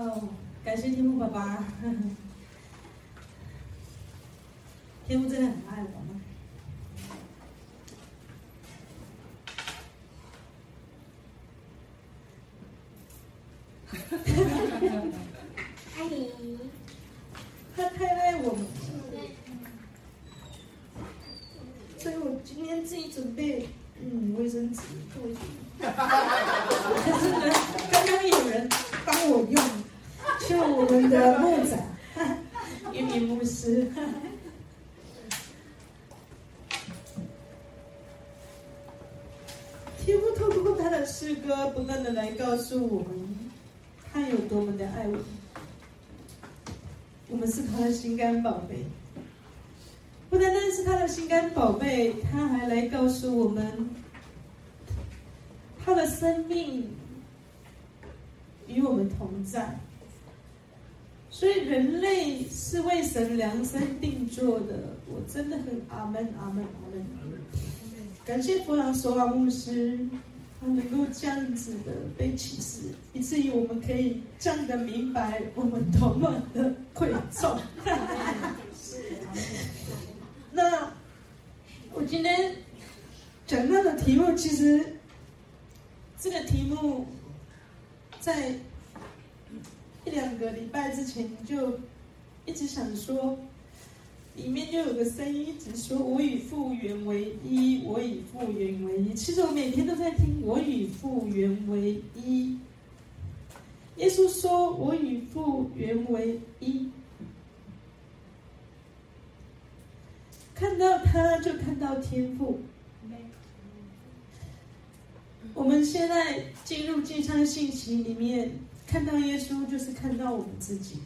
哦，感谢天父爸爸，呵 呵天父真的很爱我们。爱你，他太爱我们，所以我今天自己准备嗯卫生纸，卫生 纸。可是呢，刚刚有人帮我用，就我们的牧长，一名牧师。天父透过他的诗歌，不断的来告诉我们，他有多么的爱我们。我们是他的心肝宝贝，不单单是他的心肝宝贝，他还来告诉我们，他的生命与我们同在。所以人类是为神量身定做的，我真的很阿门阿门阿门。感谢弗朗索瓦牧师。他能够这样子的被启示，以至于我们可以这样的明白我们多么的贵重。那我今天讲到的题目，其实这个题目在一两个礼拜之前就一直想说。里面就有个声音一直说：“我与复原为一，我与复原为一。”其实我每天都在听“我与复原为一”。耶稣说：“我与父原为一。”看到他就看到天赋。我们现在进入进山信息里面，看到耶稣就是看到我们自己。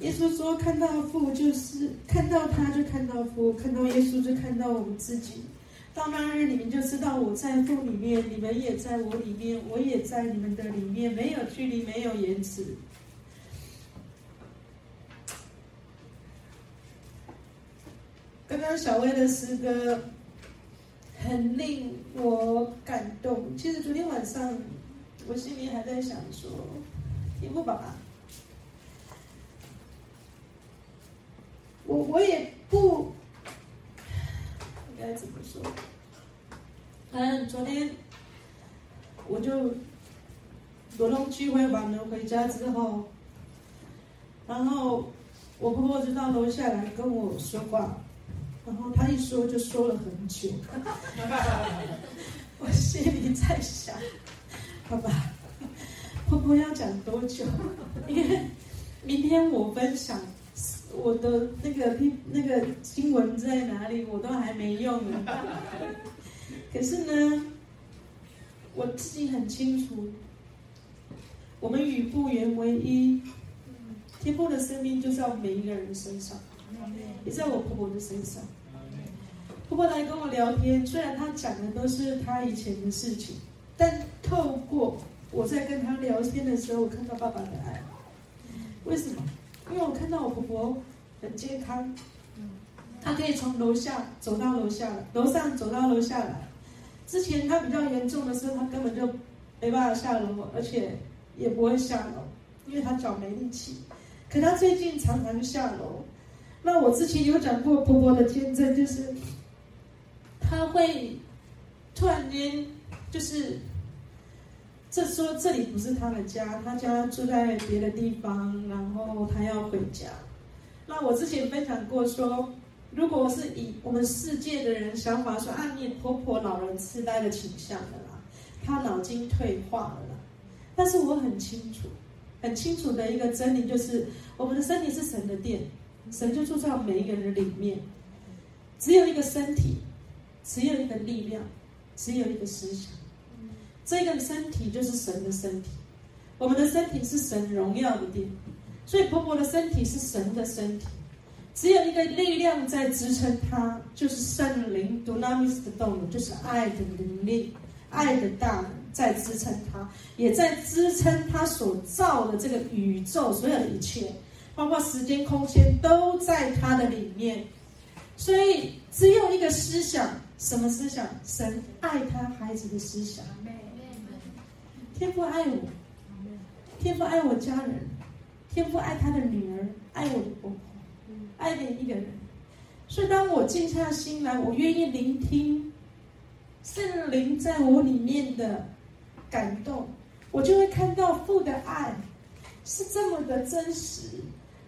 耶稣说：“看到父就是看到他，就看到父；看到耶稣，就看到我们自己。到那日，你们就知道我在父里面，你们也在我里面，我也在你们的里面，没有距离，没有延迟。”刚刚小薇的诗歌很令我感动。其实昨天晚上，我心里还在想说：“天不把。”我我也不应该怎么说？嗯，昨天我就罗东聚会完了回家之后，然后我婆婆就到楼下来跟我说话，然后她一说就说了很久，我心里在想，爸爸，婆婆要讲多久？因为明天我分享。我的那个那个经文在哪里？我都还没用呢。可是呢，我自己很清楚，我们与父原为一。天父的生命就在我们每一个人身上，也在我婆婆的身上。婆婆来跟我聊天，虽然她讲的都是她以前的事情，但透过我在跟他聊天的时候，我看到爸爸的爱。为什么？因为我看到我婆婆很健康，她可以从楼下走到楼下，楼上走到楼下来。之前她比较严重的时候，她根本就没办法下楼，而且也不会下楼，因为她脚没力气。可她最近常常下楼。那我之前有讲过婆婆的见证，就是她会突然间就是。这说这里不是他的家，他家住在别的地方，然后他要回家。那我之前分享过说，如果是以我们世界的人想法说，啊，你婆婆老人痴呆的倾向的啦，她脑筋退化了啦。但是我很清楚，很清楚的一个真理就是，我们的身体是神的殿，神就住在每一个人的里面。只有一个身体，只有一个力量，只有一个思想。这个身体就是神的身体，我们的身体是神荣耀的殿，所以婆婆的身体是神的身体，只有一个力量在支撑她，就是圣灵 Dunamis 的动能，就是爱的能力，爱的大在支撑她，也在支撑她所造的这个宇宙所有的一切，包括时间、空间都在她的里面，所以只有一个思想，什么思想？神爱他孩子的思想。天父爱我，天父爱我家人，天父爱他的女儿，爱我的婆婆，爱每一个人。所以当我静下心来，我愿意聆听圣灵在我里面的感动，我就会看到父的爱是这么的真实。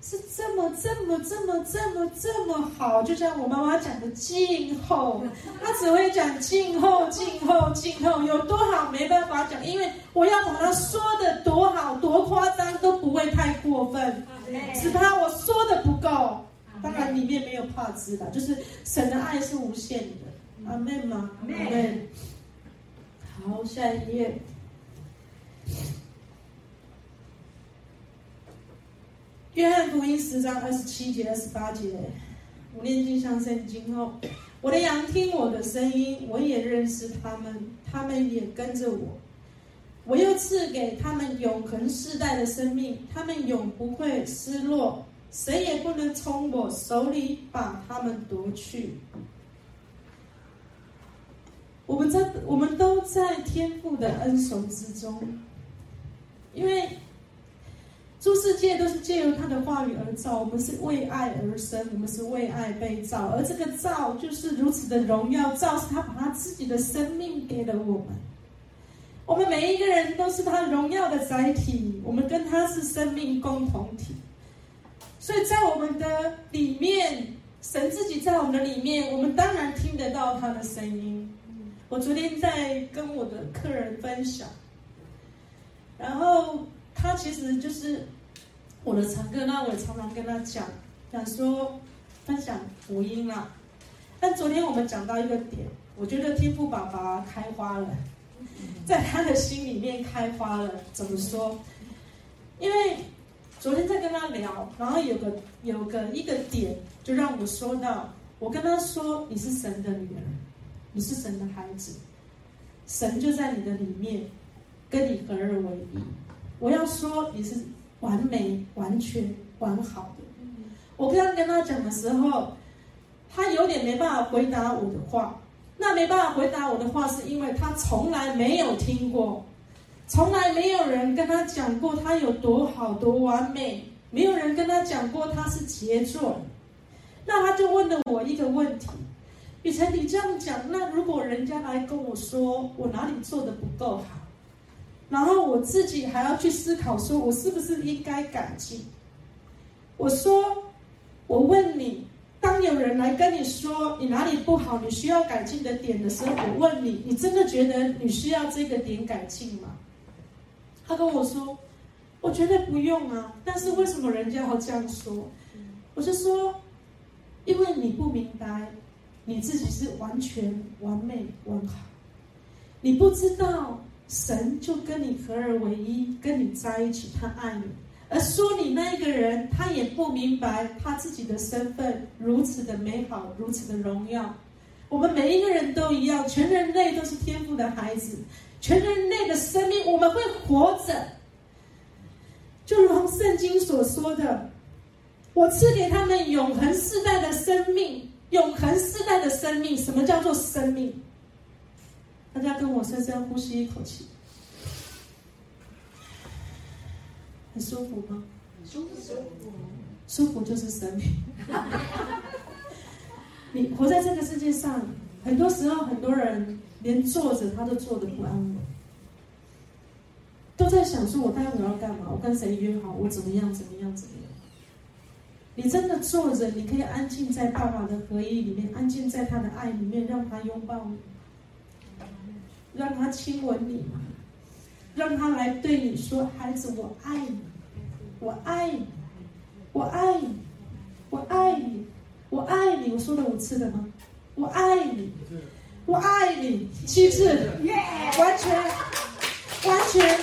是这么这么这么这么这么好，就像我妈妈讲的“静候”，她只会讲“静候，静候，静候”，有多好没办法讲，因为我要把它说的多好多夸张都不会太过分，只怕我说的不够。当然里面没有怕之的，就是神的爱是无限的。阿妹吗？阿妹。好，下一页。约翰福音十章二十七节、二十八节，我念经上圣经后，我的羊听我的声音，我也认识他们，他们也跟着我。我又赐给他们永恒世代的生命，他们永不会失落，谁也不能从我手里把他们夺去。我们在，我们都在天父的恩手之中，因为。诸世界都是借由他的话语而造，我们是为爱而生，我们是为爱被造，而这个造就是如此的荣耀，造是他把他自己的生命给了我们。我们每一个人都是他荣耀的载体，我们跟他是生命共同体。所以在我们的里面，神自己在我们的里面，我们当然听得到他的声音。我昨天在跟我的客人分享，然后。他其实就是我的常客，那我也常常跟他讲，讲说分享福音啦。但昨天我们讲到一个点，我觉得天父爸爸开花了，在他的心里面开花了。怎么说？因为昨天在跟他聊，然后有个有个一个点，就让我说到，我跟他说：“你是神的女儿，你是神的孩子，神就在你的里面，跟你合二为一。”我要说你是完美、完全、完好的。我刚刚跟他讲的时候，他有点没办法回答我的话。那没办法回答我的话，是因为他从来没有听过，从来没有人跟他讲过他有多好、多完美，没有人跟他讲过他是杰作。那他就问了我一个问题：雨辰，你这样讲，那如果人家来跟我说我哪里做的不够好？然后我自己还要去思考，说我是不是应该改进？我说，我问你，当有人来跟你说你哪里不好，你需要改进的点的时候，我问你，你真的觉得你需要这个点改进吗？他跟我说，我觉得不用啊，但是为什么人家要这样说？我就说，因为你不明白，你自己是完全完美完好，你不知道。神就跟你合而为一，跟你在一起，他爱你。而说你那一个人，他也不明白他自己的身份如此的美好，如此的荣耀。我们每一个人都一样，全人类都是天赋的孩子，全人类的生命，我们会活着，就如同圣经所说的：“我赐给他们永恒世代的生命，永恒世代的生命。”什么叫做生命？大家跟我深深呼吸一口气，很舒服吗？舒服，舒服，就是生命。你活在这个世界上，很多时候很多人连坐着他都坐得不安稳，都在想说：我待会要干嘛？我跟谁约好？我怎么样？怎么样？怎么样？你真的坐着，你可以安静在爸爸的合一里面，安静在他的爱里面，让他拥抱你。让他亲吻你，让他来对你说：“孩子，我爱你，我爱你，我爱你，我爱你，我爱你。”我说了五次了吗？我爱你，我爱你，七次，完全，完全，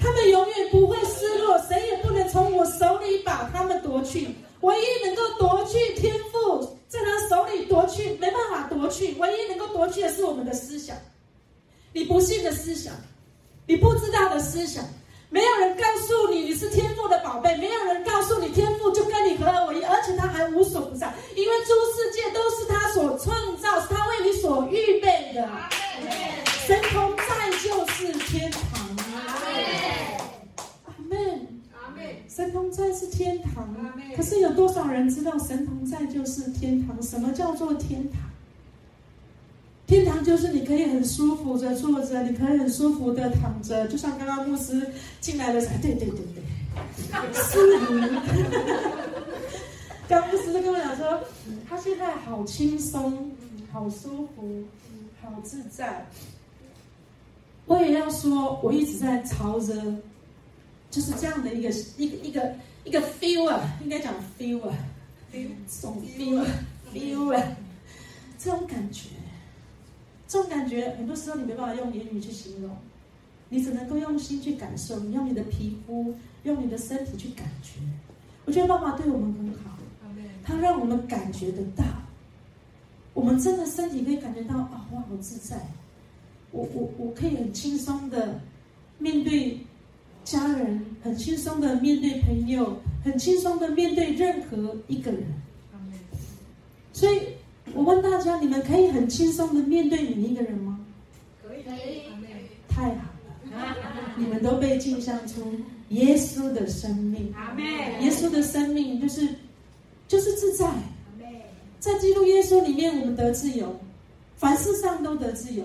他们永远不会失落，谁也不能从我手里把他们夺去。唯一能够夺去天赋在他手里夺去，没办法夺去。唯一能够夺去的是我们的思想。你不信的思想，你不知道的思想，没有人告诉你你是天赋的宝贝，没有人告诉你天赋就跟你合而为一，而且他还无所不在，因为诸世界都是他所创造，是他为你所预备的。神同在就是天堂。同在是天堂，可是有多少人知道神同在就是天堂？什么叫做天堂？天堂就是你可以很舒服的坐着，你可以很舒服的躺着，就像刚刚牧师进来的时候，对对对对，是刚牧师跟我讲说，他现在好轻松，好舒服，好自在。我也要说，我一直在朝着，就是这样的一个一个一个一个 feel 啊，应该讲 feel 啊，，feel，feel，feel 啊，这种感觉。这种感觉，很多时候你没办法用言语去形容，你只能够用心去感受，你用你的皮肤，用你的身体去感觉。我觉得爸爸对我们很好，他让我们感觉得到，我们真的身体可以感觉到啊，我好自在，我我我可以很轻松的面对家人，很轻松的面对朋友，很轻松的面对任何一个人。所以。我问大家：你们可以很轻松的面对你一个人吗？可以，可以。太好了，你们都被镜像出耶稣的生命。耶稣的生命就是就是自在。在基督耶稣里面，我们得自由，凡事上都得自由。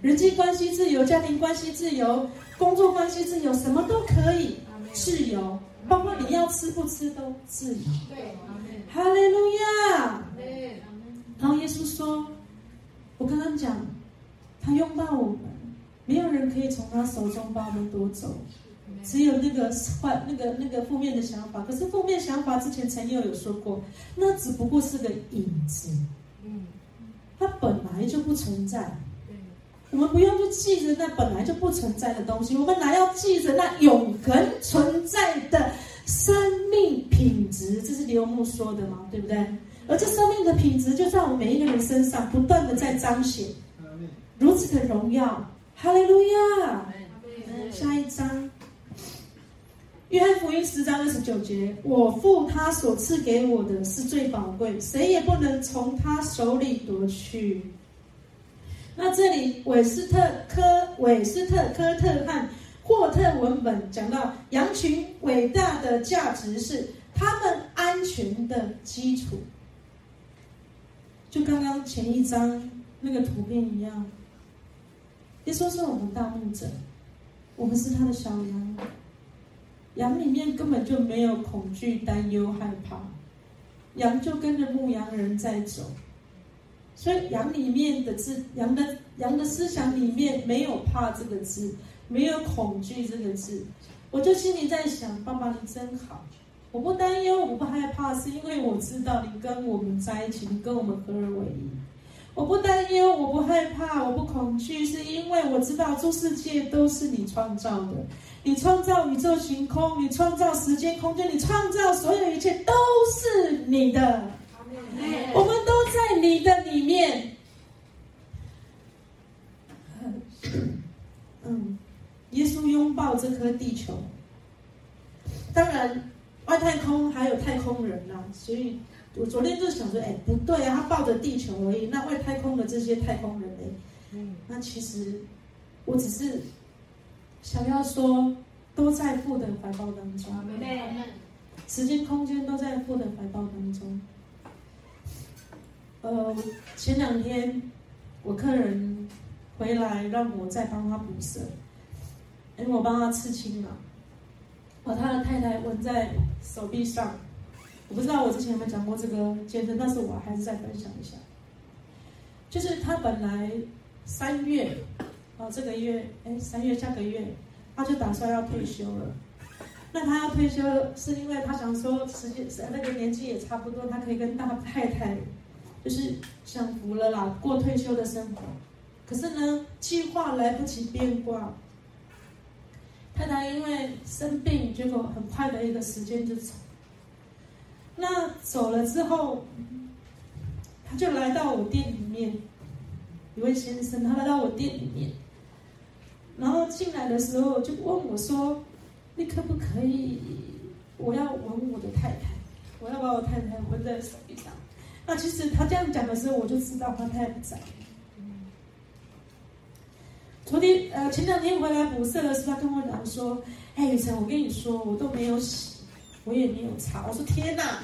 人际关系自由，家庭关系自由，工作关系自由，什么都可以自由，包括你要吃不吃都自由。对，哈利路亚。然后耶稣说：“我刚刚讲，他拥抱我们，没有人可以从他手中把我们夺走，只有那个坏、那个、那个负面的想法。可是负面想法之前曾经有说过，那只不过是个影子，嗯，它本来就不存在。我们不用去记着那本来就不存在的东西，我们来要记着那永恒存在的生命品质？这是刘牧说的嘛，对不对？”而这生命的品质，就在我们每一个人身上不断的在彰显，如此的荣耀，哈利路亚！下一章，约翰福音十章二十九节：我父他所赐给我的是最宝贵，谁也不能从他手里夺去。那这里韦斯特科、韦斯特科特汉霍特文本讲到羊群伟大的价值是他们安全的基础。就刚刚前一张那个图片一样，耶稣是我们大牧者，我们是他的小羊，羊里面根本就没有恐惧、担忧、害怕，羊就跟着牧羊人在走，所以羊里面的字，羊的羊的思想里面没有怕这个字，没有恐惧这个字，我就心里在想，爸爸你真好。我不担忧，我不害怕，是因为我知道你跟我们在一起，你跟我们合而为一。我不担忧，我不害怕，我不恐惧，是因为我知道诸世界都是你创造的。你创造宇宙行空，你创造时间空间，你创造所有一切都是你的。我们都在你的里面。嗯，耶稣拥抱这颗地球，当然。外太空还有太空人呐、啊，所以我昨天就想说，哎，不对啊，他抱着地球而已，那外太空的这些太空人呢？嗯，那其实我只是想要说，都在父的怀抱当中，对，时间空间都在父的怀抱当中。呃，前两天我客人回来，让我再帮他补色，因为我帮他刺青嘛。把他的太太纹在手臂上，我不知道我之前有没有讲过这个见证，但是我还是再分享一下。就是他本来三月，啊这个月，哎三月下个月，他就打算要退休了。那他要退休，是因为他想说时间那个年纪也差不多，他可以跟大太太就是享福了啦，过退休的生活。可是呢，计划来不及变卦。太太因为生病，结果很快的一个时间就走。那走了之后，他就来到我店里面，一位先生，他来到我店里面，然后进来的时候就问我说：“你可不可以？我要吻我的太太，我要把我太太吻在手臂上。”那其实他这样讲的时候，我就知道他太太不在。昨天呃，前两天回来补色的时候，他跟我讲说：“哎，雨辰，我跟你说，我都没有洗，我也没有擦。我说天哪，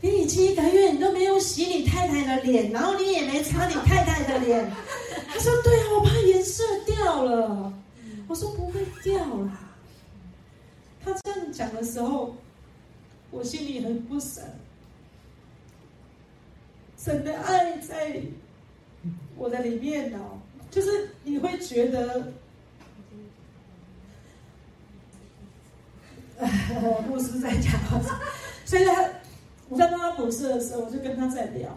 给你七个月，你都没有洗你太太的脸，然后你也没擦你太太的脸。他说对啊，我怕颜色掉了。我说不会掉啦。他这样讲的时候，我心里很不舍。神的爱在我的里面呢，就是你会觉得。牧师在讲话，所以他我在帮他补色的时候，我就跟他在聊，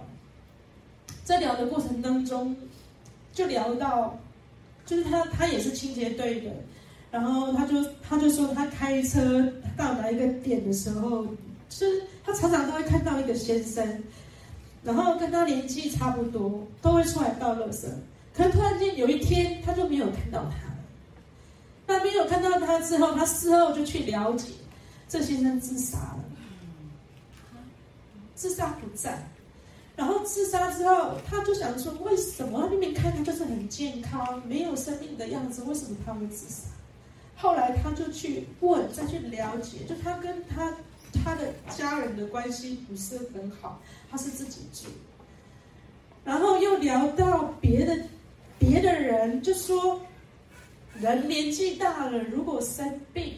在聊的过程当中，就聊到，就是他他也是清洁队的，然后他就他就说他开车到哪一个点的时候，就是他常常都会看到一个先生，然后跟他年纪差不多，都会出来倒垃圾，可是突然间有一天他就没有看到他。他没有看到他之后，他事后就去了解，这先生自杀了，自杀不在，然后自杀之后，他就想说，为什么明明看他就是很健康、没有生命的样子，为什么他会自杀？后来他就去问，再去了解，就他跟他他的家人的关系不是很好，他是自己住，然后又聊到别的别的人，就说。人年纪大了，如果生病，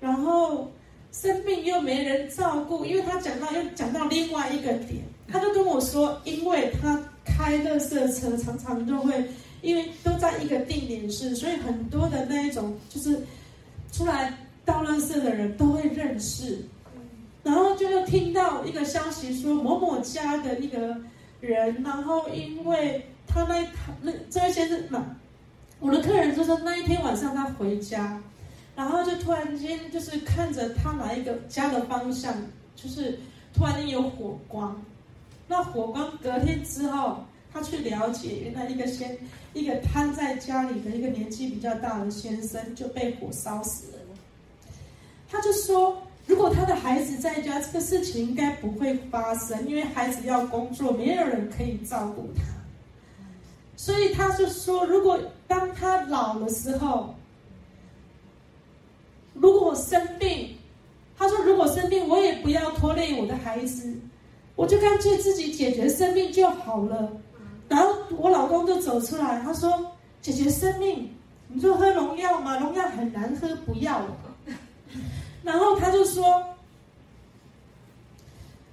然后生病又没人照顾，因为他讲到又讲到另外一个点，他就跟我说，因为他开乐色车，常常都会，因为都在一个定点是，所以很多的那一种就是出来到乐色的人都会认识，然后就又听到一个消息说某某家的一个人，然后因为他那他那这位先生嘛。我的客人就说，那一天晚上他回家，然后就突然间就是看着他哪一个家的方向，就是突然间有火光。那火光隔天之后，他去了解，原来一个先一个瘫在家里的一个年纪比较大的先生就被火烧死了。他就说，如果他的孩子在家，这个事情应该不会发生，因为孩子要工作，没有人可以照顾他。所以他就说，如果当他老的时候，如果我生病，他说如果生病，我也不要拖累我的孩子，我就干脆自己解决生命就好了。然后我老公就走出来，他说：“解决生命，你说喝农药吗？农药很难喝，不要。” 然后他就说：“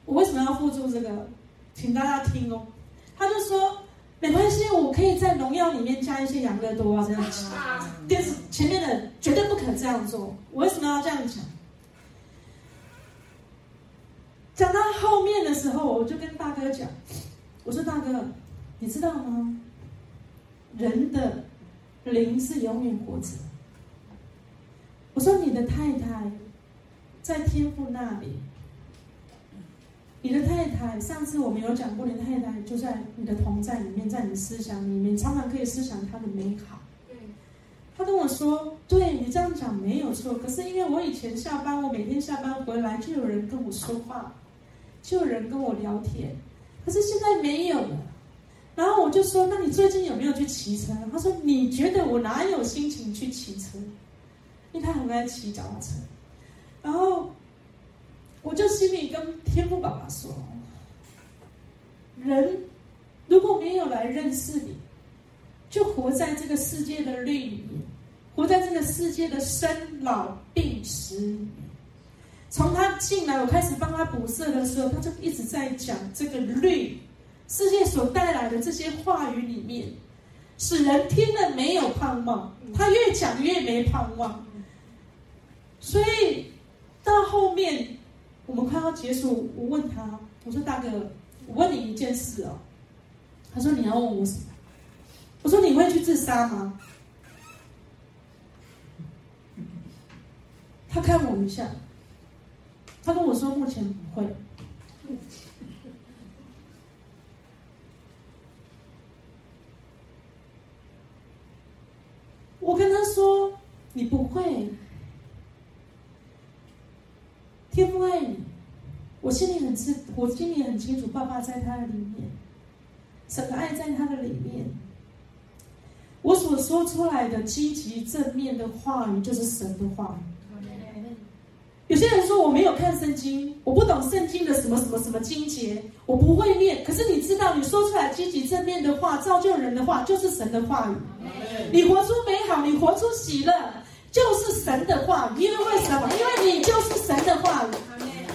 我为什么要付出这个？请大家听哦。”他就说。没关系，我可以在农药里面加一些养乐多啊，这样子。但是前面的绝对不可这样做。我为什么要这样讲？讲到后面的时候，我就跟大哥讲，我说大哥，你知道吗？人的灵是永远活着。我说你的太太在天父那里。你的太太，上次我们有讲过，你的太太就在你的同在里面，在你的思想里面，常常可以思想她的美好。对，他跟我说：“对你这样讲没有错，可是因为我以前下班，我每天下班回来就有人跟我说话，就有人跟我聊天，可是现在没有了。”然后我就说：“那你最近有没有去骑车？”他说：“你觉得我哪有心情去骑车？因为他很爱骑脚踏车。”然后。我就心里跟天父爸爸说：“人如果没有来认识你，就活在这个世界的律里面，活在这个世界的生老病死。从他进来，我开始帮他补色的时候，他就一直在讲这个律，世界所带来的这些话语里面，使人听了没有盼望。他越讲越没盼望，所以到后面。”我们快要结束，我问他，我说大哥，我问你一件事哦。他说你要问我什么？我说你会去自杀吗？他看我一下，他跟我说目前不会。我跟他说你不会。天父爱你，我心里很清，我心里很清楚，爸爸在他的里面，神的爱在他的里面。我所说出来的积极正面的话语，就是神的话语。有些人说我没有看圣经，我不懂圣经的什么什么什么经节，我不会念。可是你知道，你说出来积极正面的话，造就人的话，就是神的话语。你活出美好，你活出喜乐，就是神的话语。因为为什么？因为你就是神的话语。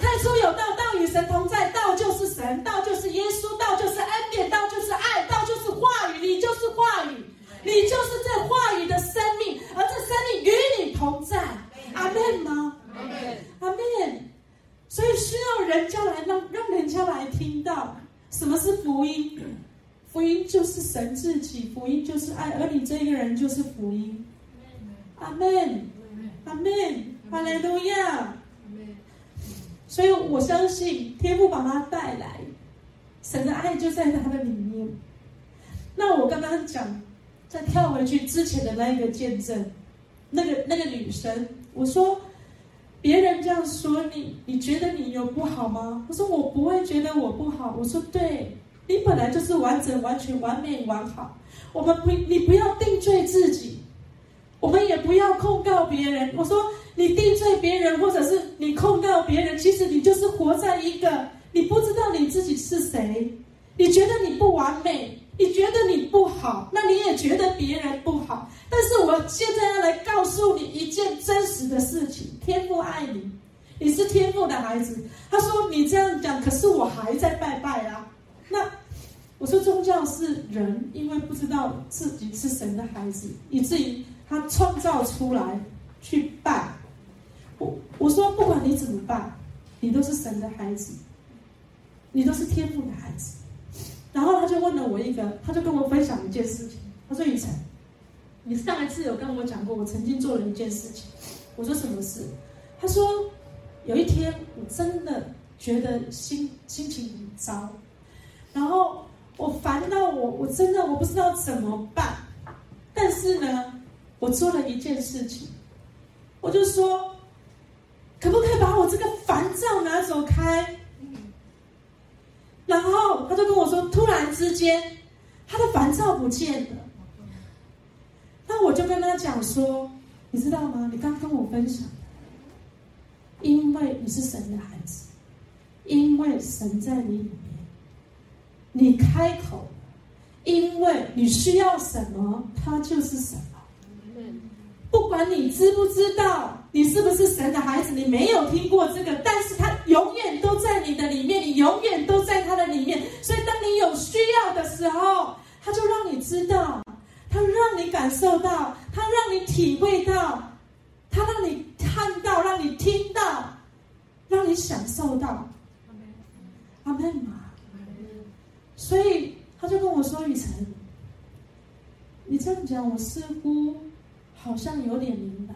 太初有道，道与神同在，道就是神，道就是耶稣，道就是恩典，道就是爱，道就是话语，你就是话语，你就是这话语的生命，而这生命与你同在。阿门吗？阿门。所以需要人家来让让人家来听到什么是福音。福音就是神自己，福音就是爱，而你这个人就是福音。阿门。阿门。哈利路亚。所以我相信天父把他带来，神的爱就在他的里面。那我刚刚讲，再跳回去之前的那一个见证，那个那个女生，我说。别人这样说你，你觉得你有不好吗？我说我不会觉得我不好。我说对，你本来就是完整、完全、完美、完好。我们不，你不要定罪自己，我们也不要控告别人。我说你定罪别人，或者是你控告别人，其实你就是活在一个你不知道你自己是谁，你觉得你不完美。你觉得你不好，那你也觉得别人不好。但是我现在要来告诉你一件真实的事情：天父爱你，你是天父的孩子。他说你这样讲，可是我还在拜拜啊。那我说宗教是人，因为不知道自己是神的孩子，以至于他创造出来去拜。我我说不管你怎么办，你都是神的孩子，你都是天父的孩子。然后他就问了我一个，他就跟我分享一件事情。他说：“雨辰，你上一次有跟我讲过，我曾经做了一件事情。”我说：“什么事？”他说：“有一天，我真的觉得心心情很糟，然后我烦到我，我真的我不知道怎么办。但是呢，我做了一件事情，我就说，可不可以把我这个烦躁拿走开？”然后他就跟我说：“突然之间，他的烦躁不见了。”那我就跟他讲说：“你知道吗？你刚跟我分享，因为你是神的孩子，因为神在你里面，你开口，因为你需要什么，他就是什么。不管你知不知道。”你是不是神的孩子？你没有听过这个，但是他永远都在你的里面，你永远都在他的里面。所以，当你有需要的时候，他就让你知道，他让你感受到，他让你体会到，他让你看到，让你听到，让你享受到。阿门嘛。所以他就跟我说：“雨辰，你这样讲，我似乎好像有点明白。”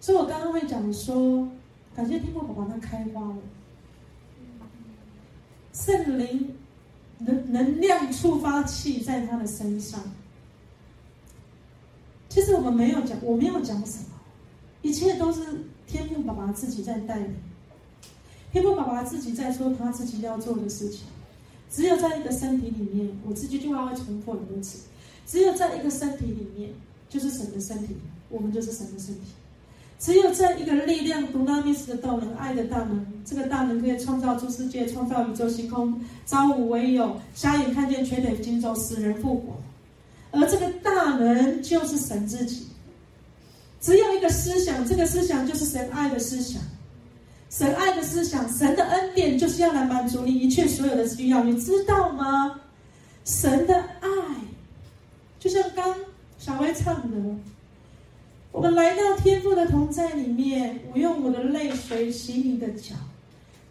所以我刚刚会讲说，感谢天父宝宝他开花了，圣灵能能量触发器在他的身上。其实我们没有讲，我没有讲什么，一切都是天父宝宝自己在带领，天父宝宝自己在说他自己要做的事情。只有在一个身体里面，我这句话会重复很多次，只有在一个身体里面，就是神的身体，我们就是神的身体。只有这一个力量、独拉密斯的动能、爱的大能，这个大能可以创造出世界、创造宇宙星空，朝五为有，瞎眼看见，瘸腿行走，死人复活。而这个大能就是神自己。只有一个思想，这个思想就是神爱的思想。神爱的思想，神的恩典就是要来满足你一切所有的需要，你知道吗？神的爱，就像刚小薇唱的。我们来到天父的同在里面，我用我的泪水洗你的脚。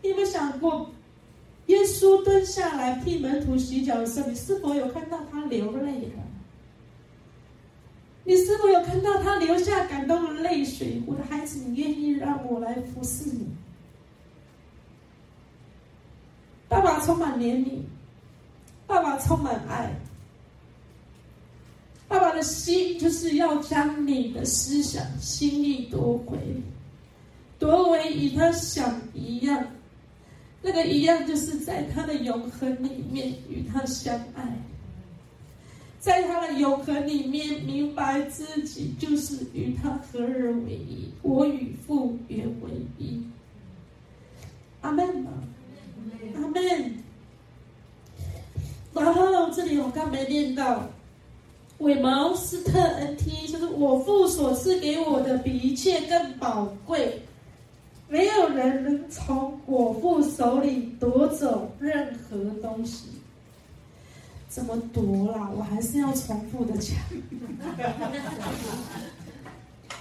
你有没有想过，耶稣蹲下来替门徒洗脚的时候，你是否有看到他流泪了？你是否有看到他流下感动的泪水？我的孩子，你愿意让我来服侍你？爸爸充满怜悯，爸爸充满爱。爸爸的心就是要将你的思想、心意夺回，夺为与他想一样。那个一样，就是在他的永恒里面与他相爱。在他的永恒里面，明白自己就是与他合而为一，我与父原为一。阿门吗？阿门。然后这里我刚没念到，伪毛斯特恩 T，就是我父所赐给我的，比一切更宝贵，没有人能从我父手里夺走任何东西。怎么夺啦？我还是要重复的讲，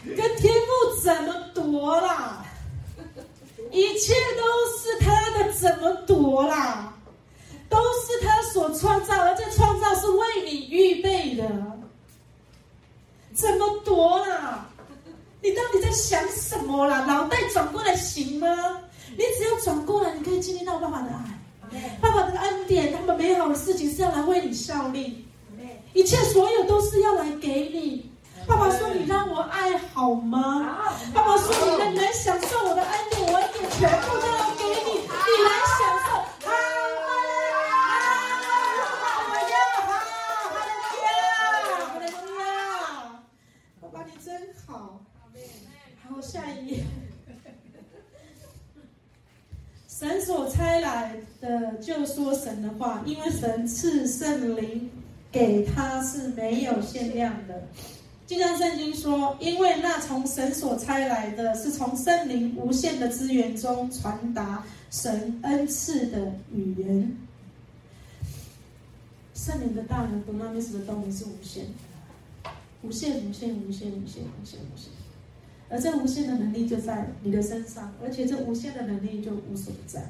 跟天父怎么夺啦？一切都是他的，怎么夺啦？都是他所创造，而这创造是为你预备的，怎么夺啦？你到底在想什么啦？脑袋转过来行吗？你只要转过来，你可以经历到爸爸的爱。爸爸的恩典，他们美好的事情是要来为你效力，一切所有都是要来给你。爸爸说：“你让我爱好吗？”爸爸说：“你能来享受我的恩典，我恩典全部都要给你，你来享然后，下一页。神所差来的就说神的话，因为神赐圣灵给他是没有限量的。就像圣经说，因为那从神所差来的是从圣灵无限的资源中传达神恩赐的语言。圣灵的大能，独那密斯的动力是无限的，无限、无限、无限、无限、无限、无限。而这无限的能力就在你的身上，而且这无限的能力就无所不在。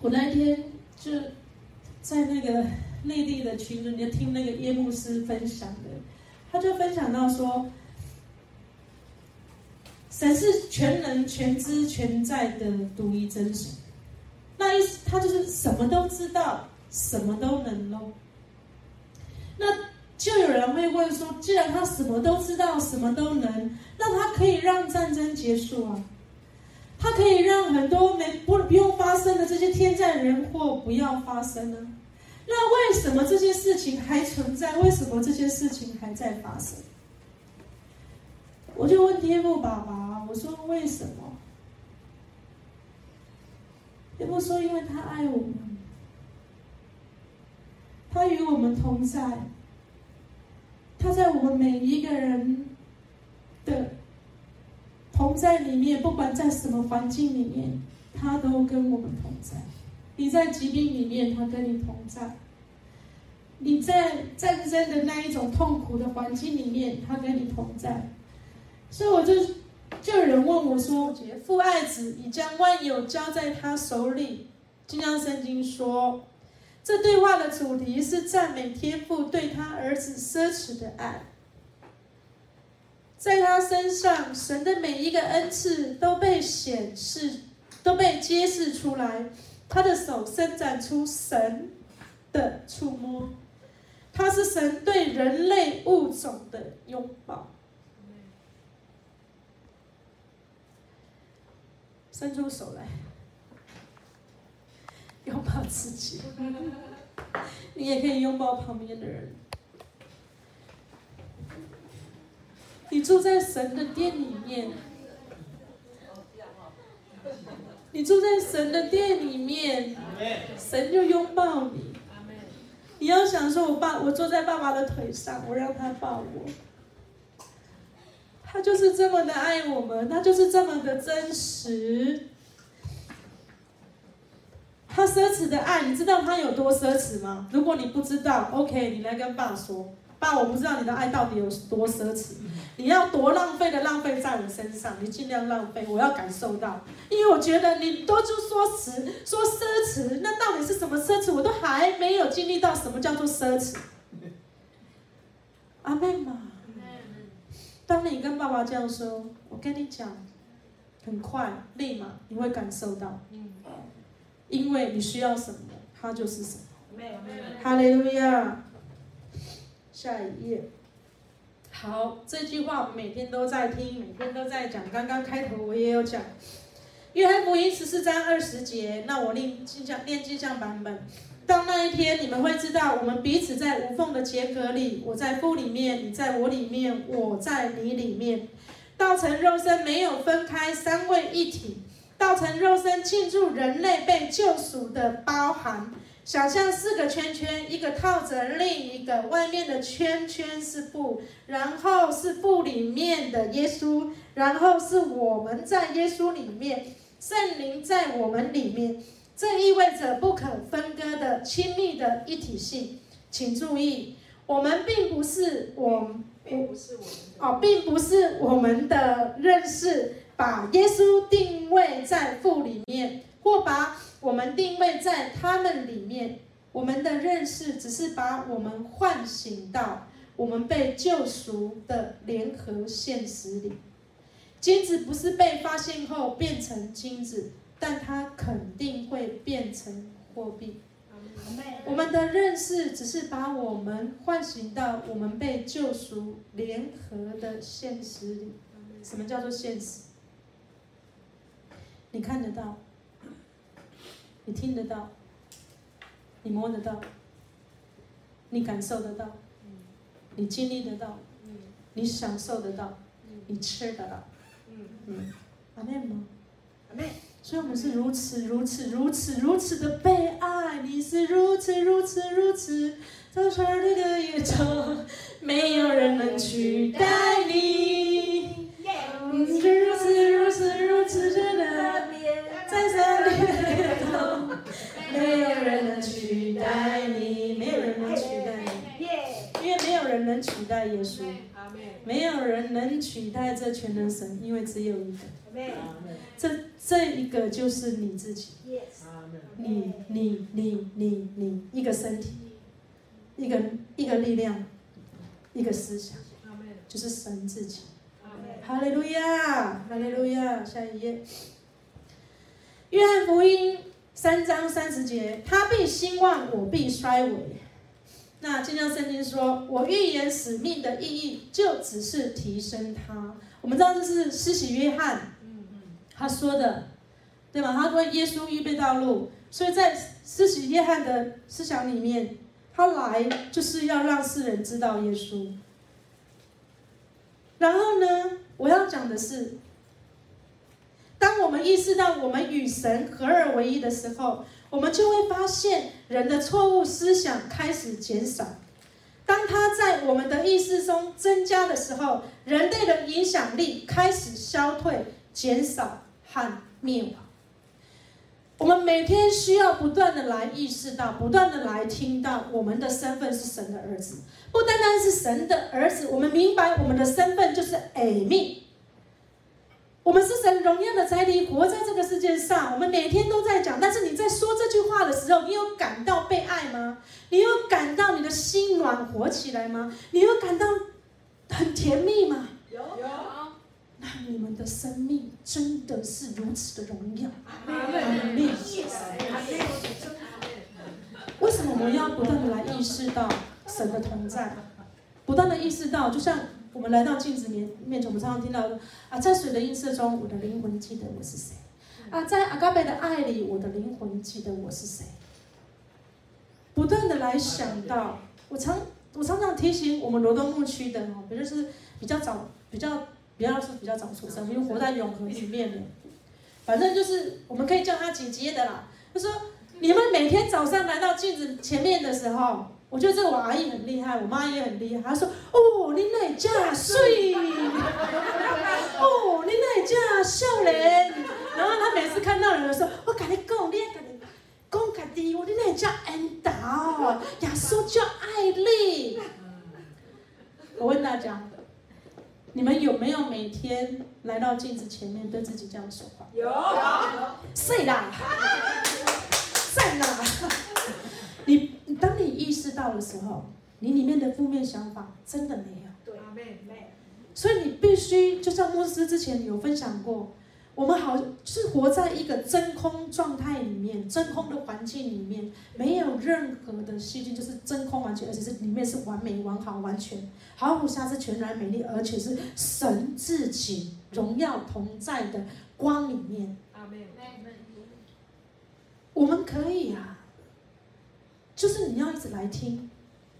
我那一天就在那个内地的群里面听那个叶牧师分享的，他就分享到说，神是全能、全知、全在的独一真神。那意思，他就是什么都知道，什么都能弄。就有人会问说：“既然他什么都知道，什么都能，那他可以让战争结束啊？他可以让很多没不不用发生的这些天灾人祸不要发生呢？那为什么这些事情还存在？为什么这些事情还在发生？”我就问天父爸爸：“我说为什么？”天父说：“因为他爱我们，他与我们同在。”他在我们每一个人的同在里面，不管在什么环境里面，他都跟我们同在。你在疾病里面，他跟你同在；你在战争的那一种痛苦的环境里面，他跟你同在。所以我就就有人问我说：“父爱子，已将万有交在他手里。”金刚圣经说。这对话的主题是赞美天父对他儿子奢侈的爱，在他身上，神的每一个恩赐都被显示，都被揭示出来。他的手伸展出神的触摸，他是神对人类物种的拥抱。伸出手来。拥抱自己，你也可以拥抱旁边的人。你住在神的殿里面，你住在神的殿里面，神就拥抱你。你要想说，我爸，我坐在爸爸的腿上，我让他抱我。他就是这么的爱我们，他就是这么的真实。他奢侈的爱，你知道他有多奢侈吗？如果你不知道，OK，你来跟爸说，爸，我不知道你的爱到底有多奢侈，你要多浪费的浪费在我身上，你尽量浪费，我要感受到，因为我觉得你都就说辞说奢侈，那到底是什么奢侈？我都还没有经历到什么叫做奢侈。阿妹嘛，当你跟爸爸这样说，我跟你讲，很快，立马你会感受到。因为你需要什么，他就是什么。哈利路亚。下一页。好，这句话我们每天都在听，每天都在讲。刚刚开头我也有讲。约翰福音十四章二十节，那我念镜像念镜像版本。到那一天，你们会知道，我们彼此在无缝的结合里，我在父里面，你在我里面，我在你里面，道成肉身，没有分开，三位一体。道成肉身，庆祝人类被救赎的包含。想象四个圈圈，一个套着另一个，外面的圈圈是布，然后是布里面的耶稣，然后是我们在耶稣里面，圣灵在我们里面。这意味着不可分割的亲密的一体性。请注意，我们并不是我，并不是我们哦，并不是我们的认识把耶稣定位在父里面，或把我们定位在他们里面。我们的认识只是把我们唤醒到我们被救赎的联合现实里。金子不是被发现后变成金子。但它肯定会变成货币。我们的认识只是把我们唤醒到我们被救赎联合的现实里。什么叫做现实？你看得到，你听得到，你摸得到，你感受得到，你经历得到，你享受得到，你吃得到。嗯嗯，阿妹吗？阿妹。所以我们是如此如此如此如此的被爱，你是如此如此如此，在全你的宇宙，没有人能取代你。你是如此如此如此真的，在上帝的宇宙，没有人能取代你，没有人能取代你，因为没有人能取代耶稣，没有人能取代这全能神，因为只有一个。这这一个就是你自己，你你你你你一个身体，一个一个力量，一个思想，就是神自己。哈利路亚，哈利路亚，下一页。约翰福音三章三十节，他必兴旺，我必衰微。那经上圣经说，我预言使命的意义，就只是提升他。我们知道这是施洗约翰。他说的，对吧？他为耶稣预备道路，所以在施洗约翰的思想里面，他来就是要让世人知道耶稣。然后呢，我要讲的是，当我们意识到我们与神合二为一的时候，我们就会发现人的错误思想开始减少。当它在我们的意识中增加的时候，人类的影响力开始消退、减少。和灭亡。我们每天需要不断的来意识到，不断的来听到，我们的身份是神的儿子。不单单是神的儿子，我们明白我们的身份就是儿女。我们是神荣耀的载体，活在这个世界上。我们每天都在讲，但是你在说这句话的时候，你有感到被爱吗？你有感到你的心暖和起来吗？你有感到很甜蜜吗？有有。你们的生命真的是如此的荣耀，为什么我们要不断的来意识到神的同在？不断的意识到，就像我们来到镜子面面前，我们常常听到啊，在水的映射中，我的灵魂记得我是谁？啊，在阿嘎贝的爱里，我的灵魂记得我是谁？不断的来想到，我常我常常提醒我们罗东牧区的哦，比如是比较早比较。比较是比较早出生，因为活在永恒里面的，反正就是我们可以叫他姐姐的啦。他说：“你们每天早上来到镜子前面的时候，我觉得这个我阿姨很厉害，我妈也很厉害。她说：‘哦，你哪家水？哦，你哪家少年？’然后他每次看到人的时候，我跟你讲，你跟你讲家己，我你哪家恩导，耶稣叫爱丽。我问大家。”你们有没有每天来到镜子前面对自己这样说话？有，有。是啦，睡啦？你当你意识到的时候，你里面的负面想法真的没有。对，没有。所以你必须，就像牧师之前有分享过。我们好是活在一个真空状态里面，真空的环境里面，没有任何的细菌，就是真空完全，而且是里面是完美、完好、完全，毫无瑕疵，全然美丽，而且是神自己荣耀同在的光里面。阿门。我们可以啊，就是你要一直来听，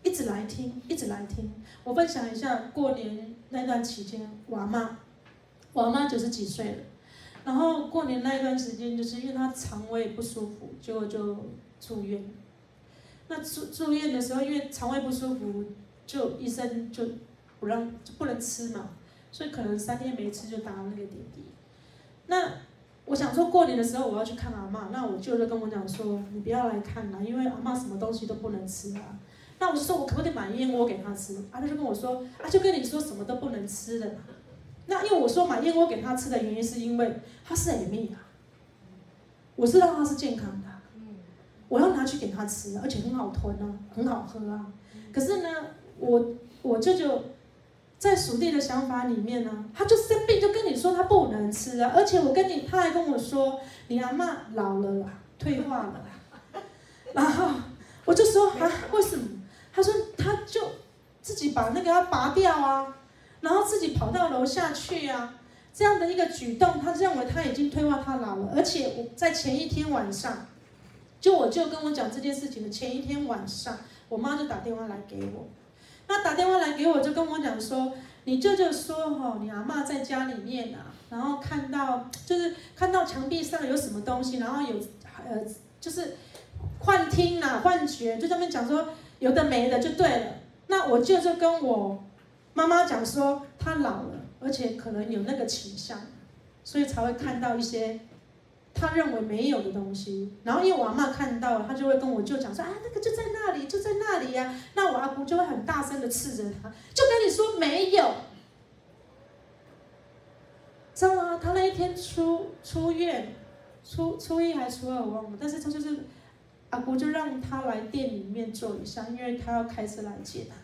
一直来听，一直来听。我分享一下过年那段期间，我妈，我妈九十几岁了，然后过年那一段时间，就是因为他肠胃不舒服，结果就住院。那住住院的时候，因为肠胃不舒服，就医生就不让就不能吃嘛，所以可能三天没吃就打了那个点滴。那我想说过年的时候我要去看阿嬷，那我舅就跟我讲说，你不要来看了，因为阿嬷什么东西都不能吃啊。那我就说我可不可以买燕窝给她吃？啊，他就跟我说，啊，就跟你说什么都不能吃的。那因为我说买燕窝给他吃的原因是因为他是 M 啊，我知道他是健康的。我要拿去给他吃，而且很好吞啊，很好喝啊。可是呢，我我舅舅在属地的想法里面呢，他就生病就跟你说他不能吃啊。而且我跟你，他还跟我说，你阿嬷老了啦，退化了啦。然后我就说啊，为什么？他说他就自己把那个要拔掉啊，然后自己跑到楼下去啊。这样的一个举动，他认为他已经退化，他老了。而且我在前一天晚上。就我就跟我讲这件事情的前一天晚上，我妈就打电话来给我，那打电话来给我就跟我讲说，你舅舅说哈，你阿嬷在家里面啊，然后看到就是看到墙壁上有什么东西，然后有呃就是幻听呐、幻觉，就这边讲说有的没的就对了。那我舅舅跟我妈妈讲说，他老了，而且可能有那个倾向，所以才会看到一些。他认为没有的东西，然后因为我阿妈看到了，他就会跟我舅讲说：“啊，那个就在那里，就在那里呀。”那我阿姑就会很大声的斥责他，就跟你说没有，知道吗？他那一天出出院，初初一还是初二我忘了，但是他就是阿姑就让他来店里面坐一下，因为他要开车来接他。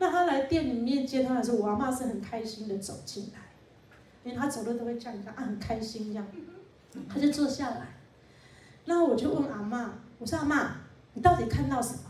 那他来店里面接他的时候，我阿嬷是很开心的走进来，因为他走路都会这样子啊，很开心这样。他就坐下来，那我就问阿嬷，我说阿嬷，你到底看到什么？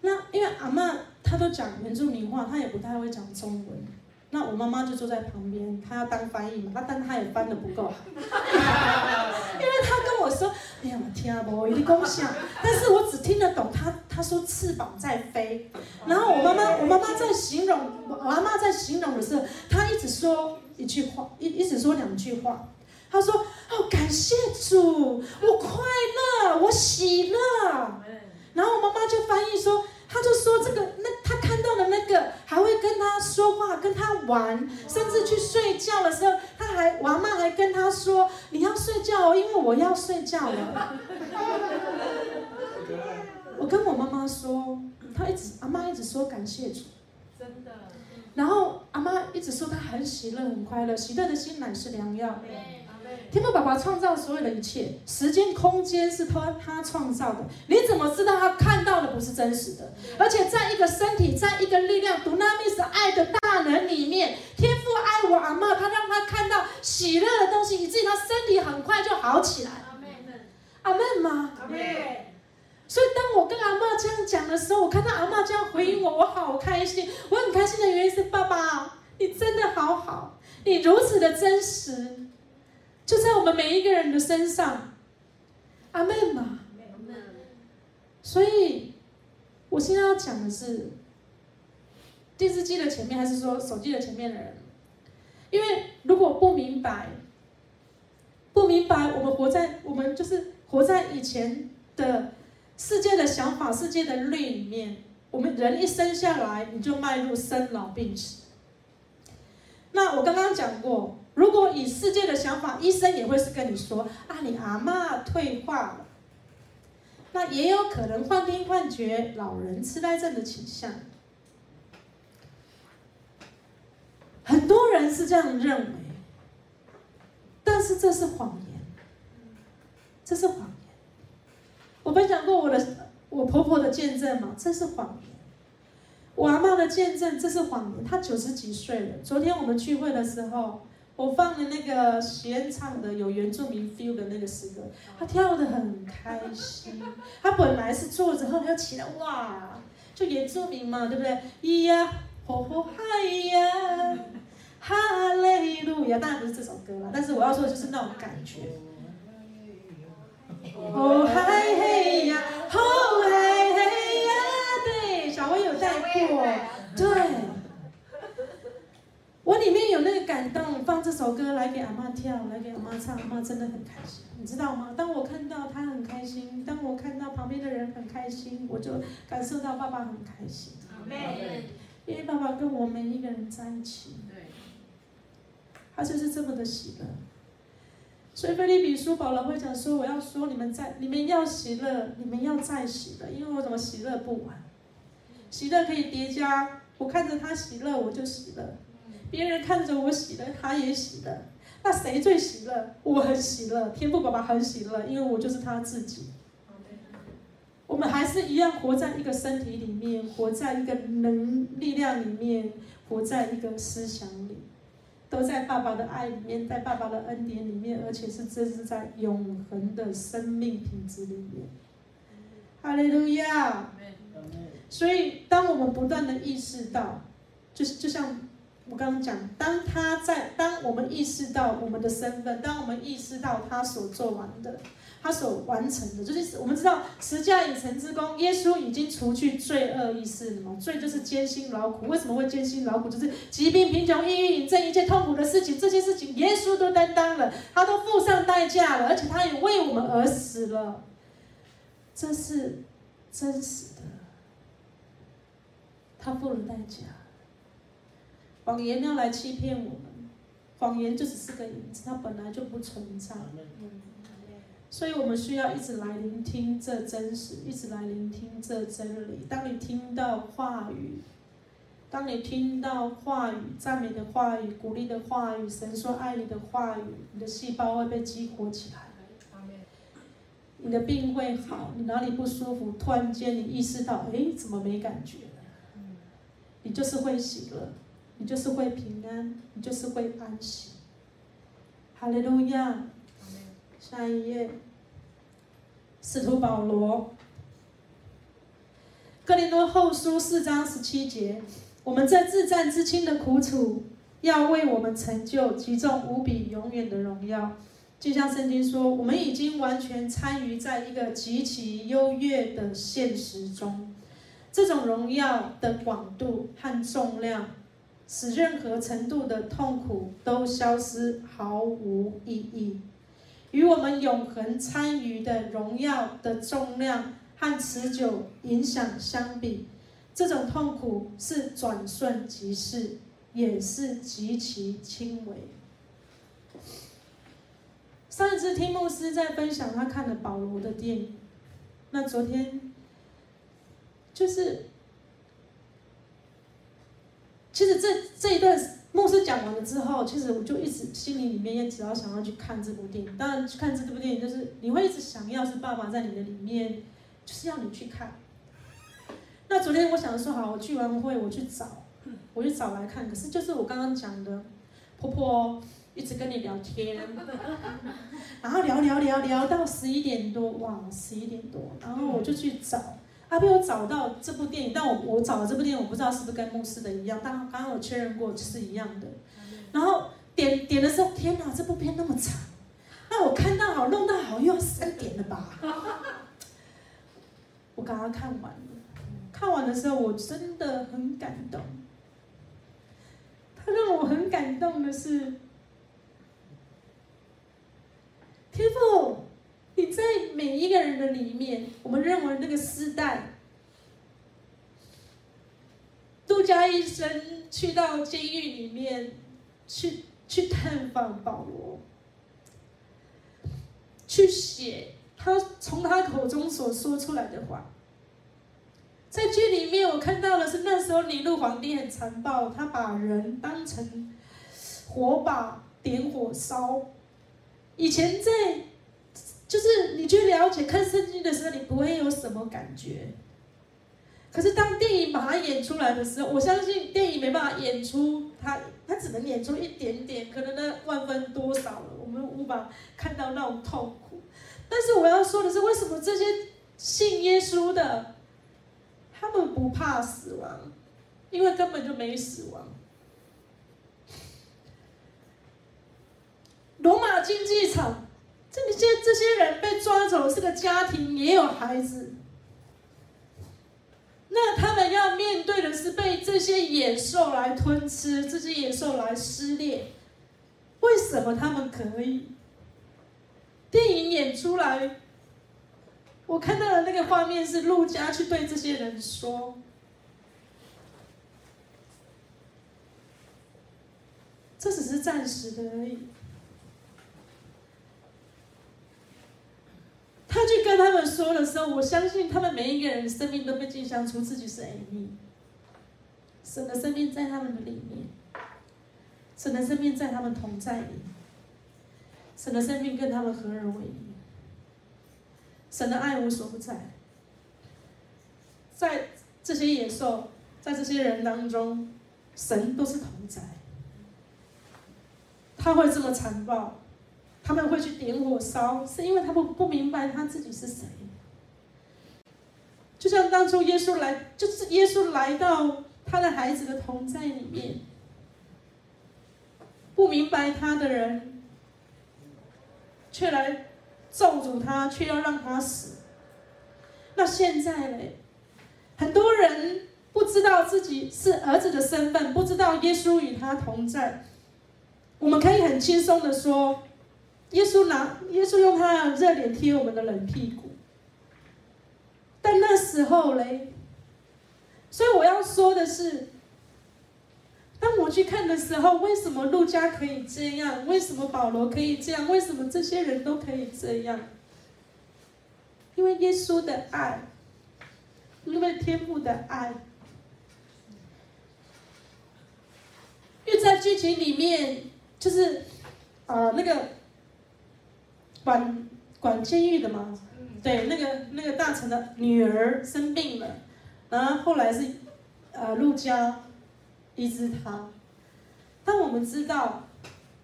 那因为阿嬷她都讲原住民话，她也不太会讲中文。那我妈妈就坐在旁边，她要当翻译嘛，那但她也翻得不够好，因为她跟我说，哎呀，我听不，我有点共享，但是我只听得懂他他说翅膀在飞。然后我妈妈，我妈妈在形容，我阿妈在形容的时候，她一直说一句话，一一直说两句话。她说：“哦，感谢主，我快乐，我喜乐。”然后我妈妈就翻译说：“她就说这个，那她看到的那个还会跟他说话，跟他玩，甚至去睡觉的时候，他还，我阿妈还跟他说：‘你要睡觉哦，因为我要睡觉了。’ 我跟我妈妈说，她一直阿妈一直说感谢主，真的。然后阿妈一直说她很喜乐，很快乐，喜乐的心乃是良药。”天父爸爸创造所有的一切，时间、空间是他他创造的。你怎么知道他看到的不是真实的？而且在一个身体，在一个力量独那密是爱的大能里面，天父爱我阿嬷，他让他看到喜乐的东西，以至于他身体很快就好起来。阿门，阿门吗？阿门。所以当我跟阿妈这样讲的时候，我看到阿妈这样回应我，我好开心。我很开心的原因是，爸爸，你真的好好，你如此的真实。就在我们每一个人的身上，阿门嘛。所以，我现在要讲的是，电视机的前面，还是说手机的前面的人？因为如果不明白，不明白，我们活在我们就是活在以前的世界的想法、世界的律里面。我们人一生下来，你就迈入生老病死。那我刚刚讲过。如果以世界的想法，医生也会是跟你说啊，你阿嬷退化了，那也有可能幻听幻觉、老人痴呆症的倾向。很多人是这样认为，但是这是谎言，这是谎言。我分享过我的我婆婆的见证嘛，这是谎言。我阿嬷的见证，这是谎言。她九十几岁了。昨天我们聚会的时候。我放了那个许愿唱的有原住民 feel 的那个诗歌，她跳得很开心。她本来是坐着，后来要起来，哇，就原住民嘛，对不对？咿呀，吼吼嗨呀，哈利路亚，当然不是这首歌啦，但是我要说的就是那种感觉。哦，嗨嘿呀，哦，嗨嘿呀，对，小薇有带过，对。我里面有那个感动，放这首歌来给阿妈跳，来给阿妈唱，阿妈真的很开心。你知道吗？当我看到她很开心，当我看到旁边的人很开心，我就感受到爸爸很开心。好。因为爸爸跟我们一个人在一起。他就是这么的喜乐。所以腓立比书保罗会讲说：“我要说你们在，你们要喜乐，你们要再喜乐，因为我怎么喜乐不完？喜乐可以叠加，我看着他喜乐，我就喜乐。”别人看着我喜乐，他也喜乐。那谁最喜乐？我很喜乐，天父爸爸很喜乐，因为我就是他自己。我们还是一样活在一个身体里面，活在一个能力量里面，活在一个思想里，都在爸爸的爱里面，在爸爸的恩典里面，而且是真是在永恒的生命品质里面。哈利路亚！所以，当我们不断的意识到，就是就像。我刚刚讲，当他在，当我们意识到我们的身份，当我们意识到他所做完的，他所完成的，就是我们知道十架以成之功，耶稣已经除去罪恶意识了嘛？罪就是艰辛劳苦，为什么会艰辛劳苦？就是疾病、贫穷、抑郁这一切痛苦的事情，这些事情耶稣都担当了，他都付上代价了，而且他也为我们而死了，这是真实的，他付了代价。谎言要来欺骗我们，谎言就只是个影子，它本来就不存在。所以我们需要一直来聆听这真实，一直来聆听这真理。当你听到话语，当你听到话语、赞美的话语、鼓励的话语、神说爱你的话语，你的细胞会被激活起来，你的病会好，你哪里不舒服，突然间你意识到，哎，怎么没感觉了？你就是会喜乐。你就是会平安，你就是会安息。哈利路亚。下一页，使徒保罗，哥林多后书四章十七节，我们在自战至轻的苦楚，要为我们成就极重无比永远的荣耀。就像圣经说，我们已经完全参与在一个极其优越的现实中，这种荣耀的广度和重量。使任何程度的痛苦都消失，毫无意义。与我们永恒参与的荣耀的重量和持久影响相比，这种痛苦是转瞬即逝，也是极其轻微。上一次听牧师在分享他看了保罗的电影，那昨天就是。其实这这一段牧师讲完了之后，其实我就一直心里里面也只要想要去看这部电影。当然，去看这部电影就是你会一直想要是爸爸在你的里面，就是要你去看。那昨天我想说好，我聚完会我去找，我去找来看。可是就是我刚刚讲的，婆婆一直跟你聊天，然后聊聊聊聊到十一点多，哇，十一点多，然后我就去找。他被我找到这部电影，但我我找的这部电影，我不知道是不是跟牧师的一样，但刚刚我确认过是一样的。然后点点的时候，天哪，这部片那么长，那我看到好，弄到好，又要三点了吧？我刚刚看完了，看完的时候我真的很感动。他让我很感动的是，天父。你在每一个人的里面，我们认为那个时代，杜家医生去到监狱里面去去探访保罗，去写他从他口中所说出来的话。在剧里面，我看到的是那时候尼禄皇帝很残暴，他把人当成火把点火烧。以前在。就是你去了解看圣经的时候，你不会有什么感觉。可是当电影把它演出来的时候，我相信电影没办法演出它，它只能演出一点点，可能那万分多少了，我们无法看到那种痛苦。但是我要说的是，为什么这些信耶稣的，他们不怕死亡？因为根本就没死亡。罗马竞技场。这些这些人被抓走，是个家庭，也有孩子。那他们要面对的是被这些野兽来吞吃，这些野兽来撕裂。为什么他们可以？电影演出来，我看到的那个画面是陆家去对这些人说：“这只是暂时的而已。”他去跟他们说的时候，我相信他们每一个人生命都被镜像出自己是 Amy。神的生命在他们的里面，神的生命在他们同在里，神的生命跟他们合而为一，神的爱无所不在。在这些野兽，在这些人当中，神都是同在。他会这么残暴。他们会去点火烧，是因为他们不明白他自己是谁。就像当初耶稣来，就是耶稣来到他的孩子的同在里面，不明白他的人，却来咒诅他，却要让他死。那现在呢？很多人不知道自己是儿子的身份，不知道耶稣与他同在。我们可以很轻松的说。耶稣拿耶稣用他的热脸贴我们的冷屁股，但那时候嘞，所以我要说的是，当我去看的时候，为什么路加可以这样？为什么保罗可以这样？为什么这些人都可以这样？因为耶稣的爱，因为天父的爱，因为在剧情里面，就是啊、呃、那个。管管监狱的嘛，对，那个那个大臣的女儿生病了，然后后来是，呃，陆家医治他。但我们知道，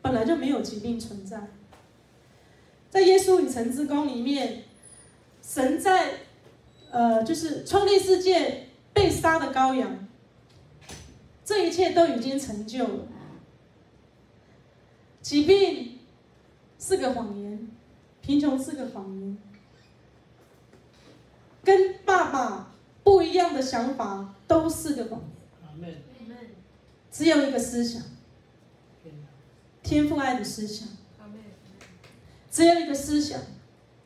本来就没有疾病存在。在耶稣与神之宫里面，神在，呃，就是创立世界被杀的羔羊，这一切都已经成就了。疾病是个谎言。贫穷是个谎言，跟爸爸不一样的想法都是个谎言。只有一个思想，天赋爱的思想。只有一个思想，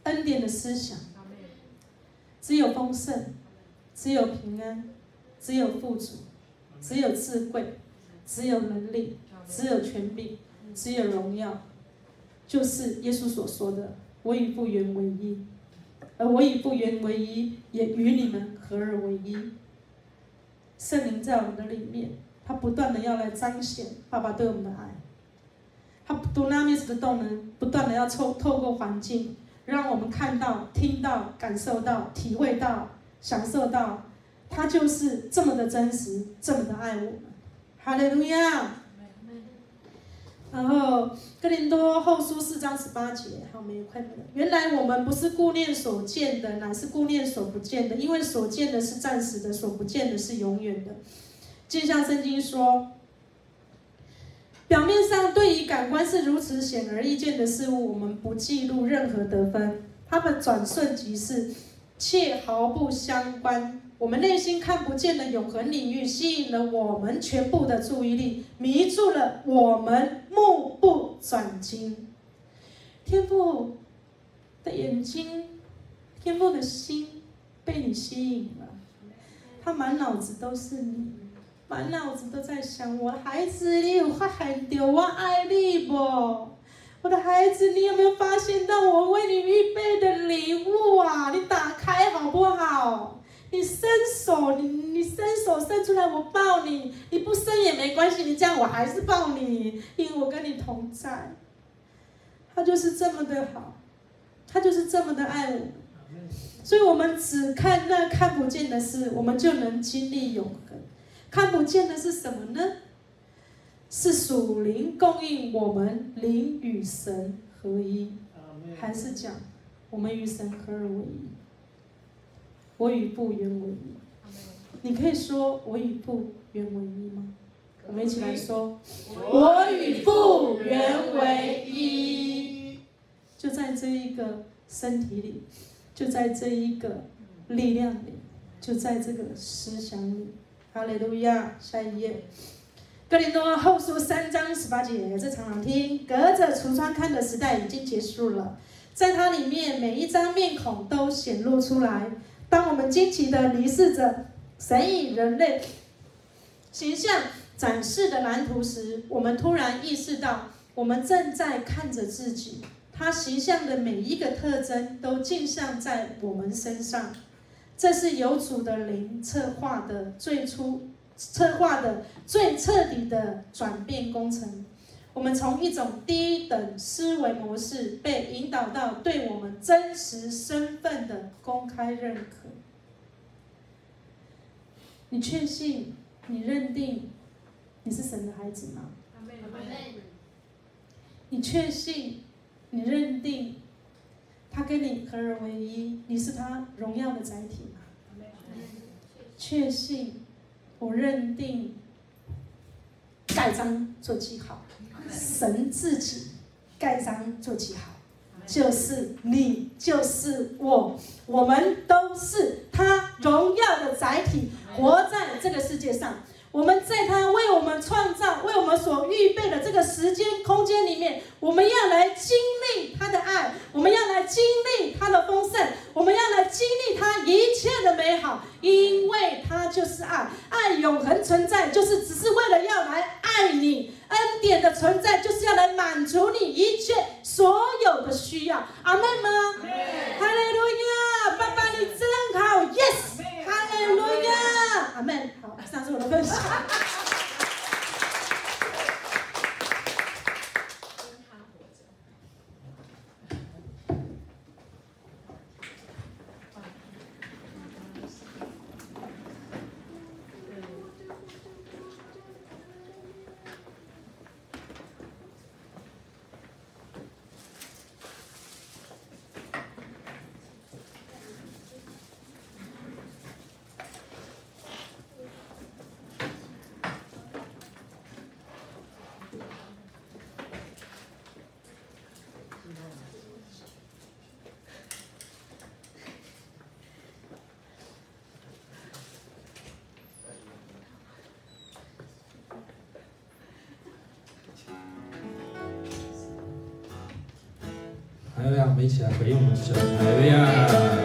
恩典的思想。只有丰盛，只有平安，只有富足，只有智慧，只有能力，只有权柄，只有荣耀，就是耶稣所说的。我与父原为一，而我与父原为一，也与你们合而为一。圣灵在我们的里面，他不断的要来彰显爸爸对我们的爱，他多拉米斯的动能，不断的要透透过环境，让我们看到、听到、感受到、体会到、享受到，他就是这么的真实，这么的爱我们。哈利路亚。然后哥林多后书四章十八节，好，没有快点。原来我们不是顾念所见的，乃是顾念所不见的，因为所见的是暂时的，所不见的是永远的。就像圣经说，表面上对于感官是如此显而易见的事物，我们不记录任何得分，他们转瞬即逝，却毫不相关。我们内心看不见的永恒领域，吸引了我们全部的注意力，迷住了我们，目不转睛。天父的眼睛，天父的心被你吸引了，他满脑子都是你，满脑子都在想我的孩子，你有发现到我爱你不？我的孩子，你有没有发现到我为你预备的礼物啊？你打开好不好？你伸手，你你伸手伸出来，我抱你；你不伸也没关系，你这样我还是抱你，因为我跟你同在。他就是这么的好，他就是这么的爱我。所以，我们只看那看不见的事，我们就能经历永恒。看不见的是什么呢？是属灵供应我们灵与神合一，还是讲我们与神合而为一？我与父原为一，你可以说我与父原为一吗？我们一起来说，我与父原为一，就在这一个身体里，就在这一个力量里，就在这个思想里。哈利路亚，下一页。哥林多后书三章十八节，这常常听，隔着橱窗看的时代已经结束了，在它里面每一张面孔都显露出来。当我们惊奇地凝视着神以人类形象展示的蓝图时，我们突然意识到，我们正在看着自己。他形象的每一个特征都镜像在我们身上。这是由主的灵策划的最初。策划的最彻底的转变工程，我们从一种低等思维模式被引导到对我们真实身份的公开认可。你确信？你认定你是神的孩子吗？你确信？你认定他跟你合而为一？你是他荣耀的载体吗？确信？我认定盖章做记号，神自己盖章做记号，就是你，就是我，我们都是他荣耀的载体，活在这个世界上。我们在他为我们创造、为我们所预备的这个时间空间里面，我们要来经历他的爱，我们要来经历他的丰盛，我们要来经历他一切的美好，因为他就是爱，爱永恒存在，就是只是为了要来爱你，恩典的存在就是要来满足你一切所有的需要。阿门吗？们一起来回应我们神，还有呀。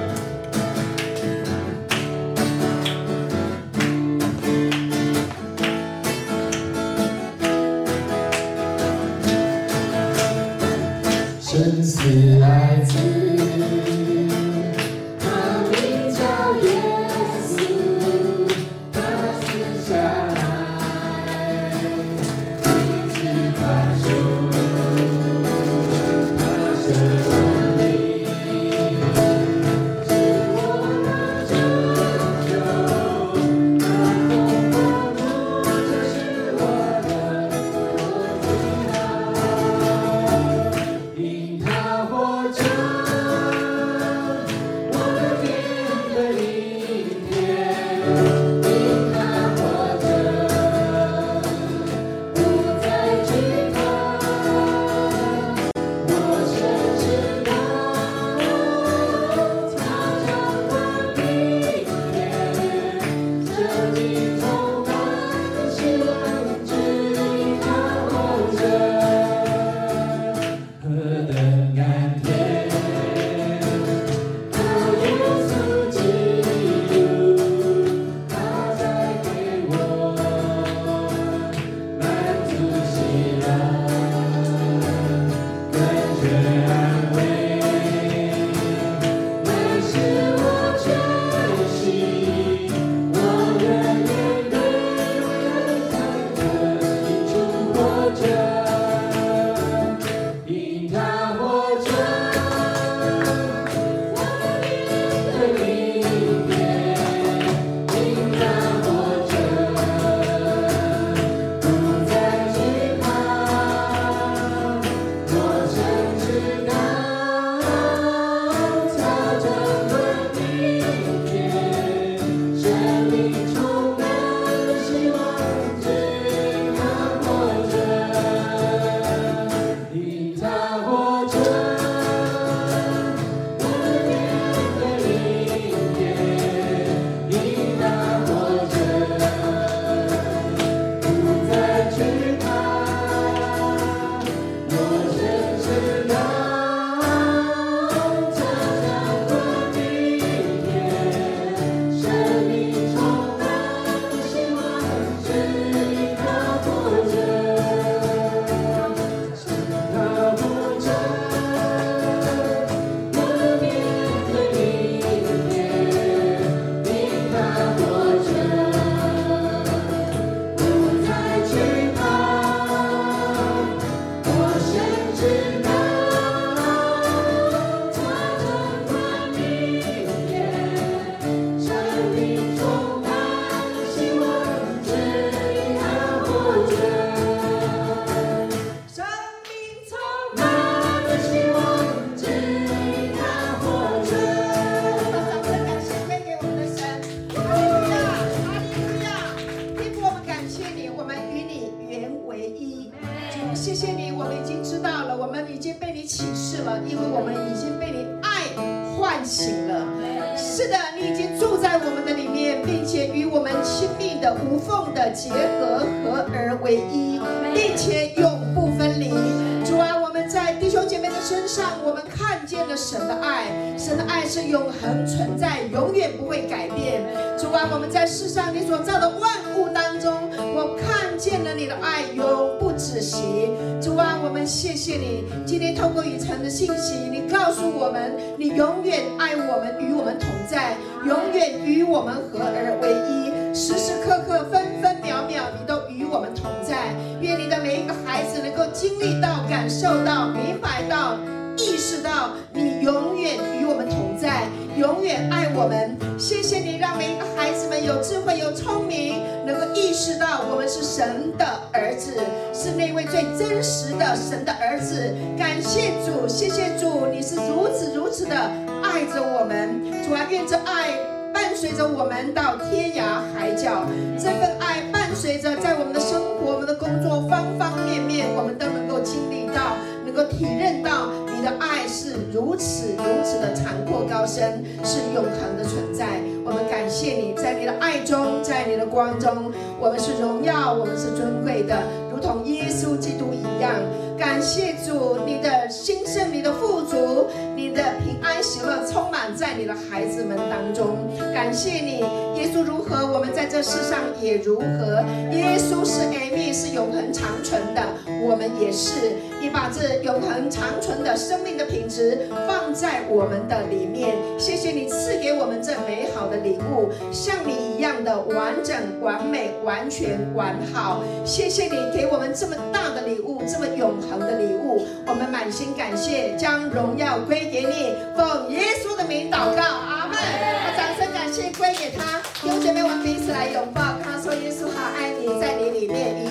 儿子。感谢主，谢谢主，你是如此如此的爱着我们。主啊，愿这爱。伴随着我们到天涯海角，这份爱伴随着在我们的生活、我们的工作方方面面，我们都能够经历到，能够体认到你的爱是如此如此的长阔高深，是永恒的存在。我们感谢你，在你的爱中，在你的光中，我们是荣耀，我们是尊贵的，同耶稣基督一样。感谢主，你的兴盛，你的富足，你的平安喜乐充满在你的孩子们当中。感谢你，耶稣如何，我们在这世上也如何。耶稣是 Amy，是永恒长存的，我们也是。你把这永恒长存的生命的品质放在我们的里面。谢谢你赐给我们这美好的礼物，像你一样的完整、完美、完全、完好。谢谢你给我们这么大的礼物，这么永恒。的礼物，我们满心感谢，将荣耀归给你，奉耶稣的名祷告，阿门。把掌声感谢归给他，弟兄姐妹，我们彼此来拥抱，跟他说：耶稣好爱你，在你里面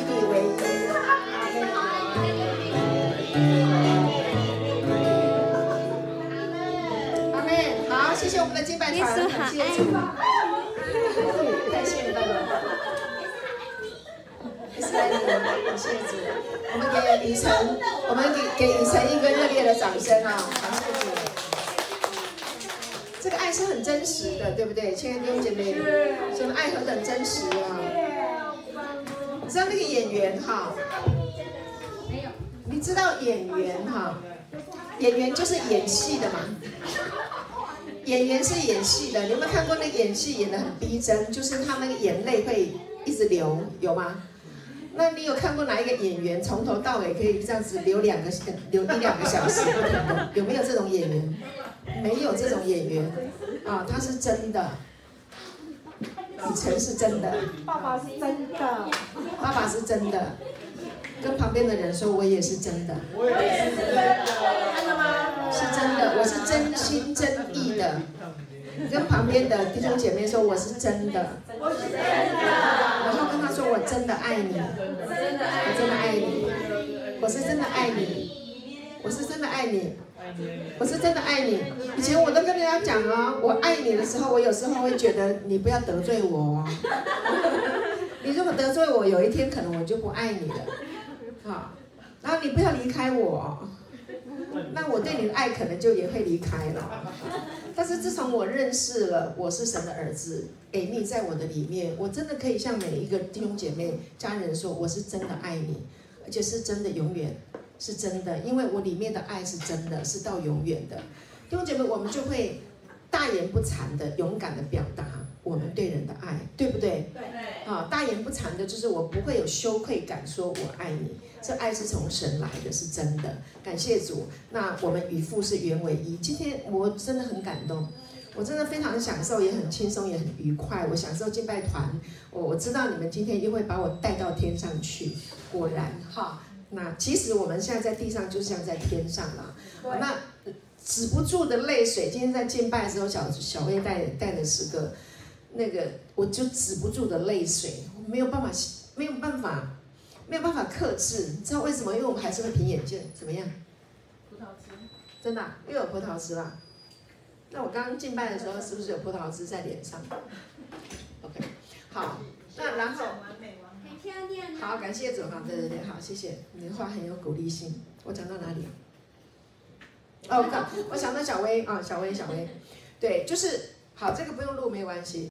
谢谢我们的金拜团，感谢主，感谢你们。谢谢主，我们给雨辰，我们给给雨辰一个热烈的掌声啊！感谢主，这个爱是很真实的，对不对？亲爱的弟兄姐妹，什么爱何等真实啊！你知道那个演员哈？没有。你知道演员哈？演员就是演戏的嘛。演员是演戏的，你有没有看过那演戏演的很逼真？就是他那个眼泪会一直流，有吗？那你有看过哪一个演员从头到尾可以这样子流两个流一两个小时？有没有这种演员？没有这种演员啊，他是真的。雨辰是真的，爸爸是真的，爸爸是真的。跟旁边的人说，我也是真的。我也是真的。看到吗？真的，我是真心真意的。跟旁边的弟兄姐妹说，我是真的。我是真的。说我真的爱你，我真的爱你，我是真的爱你，我是真的爱你，我是真的爱你。以前我都跟人家讲哦，我爱你的时候，我有时候会觉得你不要得罪我哦。你如果得罪我，有一天可能我就不爱你了。好，然后你不要离开我，那我对你的爱可能就也会离开了。但是自从我认识了我是神的儿子，诶，你在我的里面，我真的可以向每一个弟兄姐妹、家人说，我是真的爱你，而且是真的永远是真的，因为我里面的爱是真的，是到永远的。弟兄姐妹，我们就会大言不惭的勇敢的表达我们对人的爱，对不对？对。啊，大言不惭的就是我不会有羞愧感，说我爱你。这爱是从神来的，是真的。感谢主。那我们与父是原为一。今天我真的很感动，我真的非常享受，也很轻松，也很愉快。我享受敬拜团，我我知道你们今天又会把我带到天上去。果然哈，那其实我们现在在地上就像在天上啦。那止不住的泪水，今天在敬拜的时候，小小薇带带的诗歌，那个我就止不住的泪水，没有办法，没有办法。没有办法克制，你知道为什么？因为我们还是会凭眼见，怎么样？葡萄汁，真的、啊、又有葡萄汁啦。那我刚刚敬拜的时候，是不是有葡萄汁在脸上？OK，好，那然后。很漂亮好，感谢主哈，对对对，好，谢谢你的话很有鼓励性。我讲到哪里啊？哦，我我想到小薇啊，小薇，小薇，对，就是好，这个不用录没关系。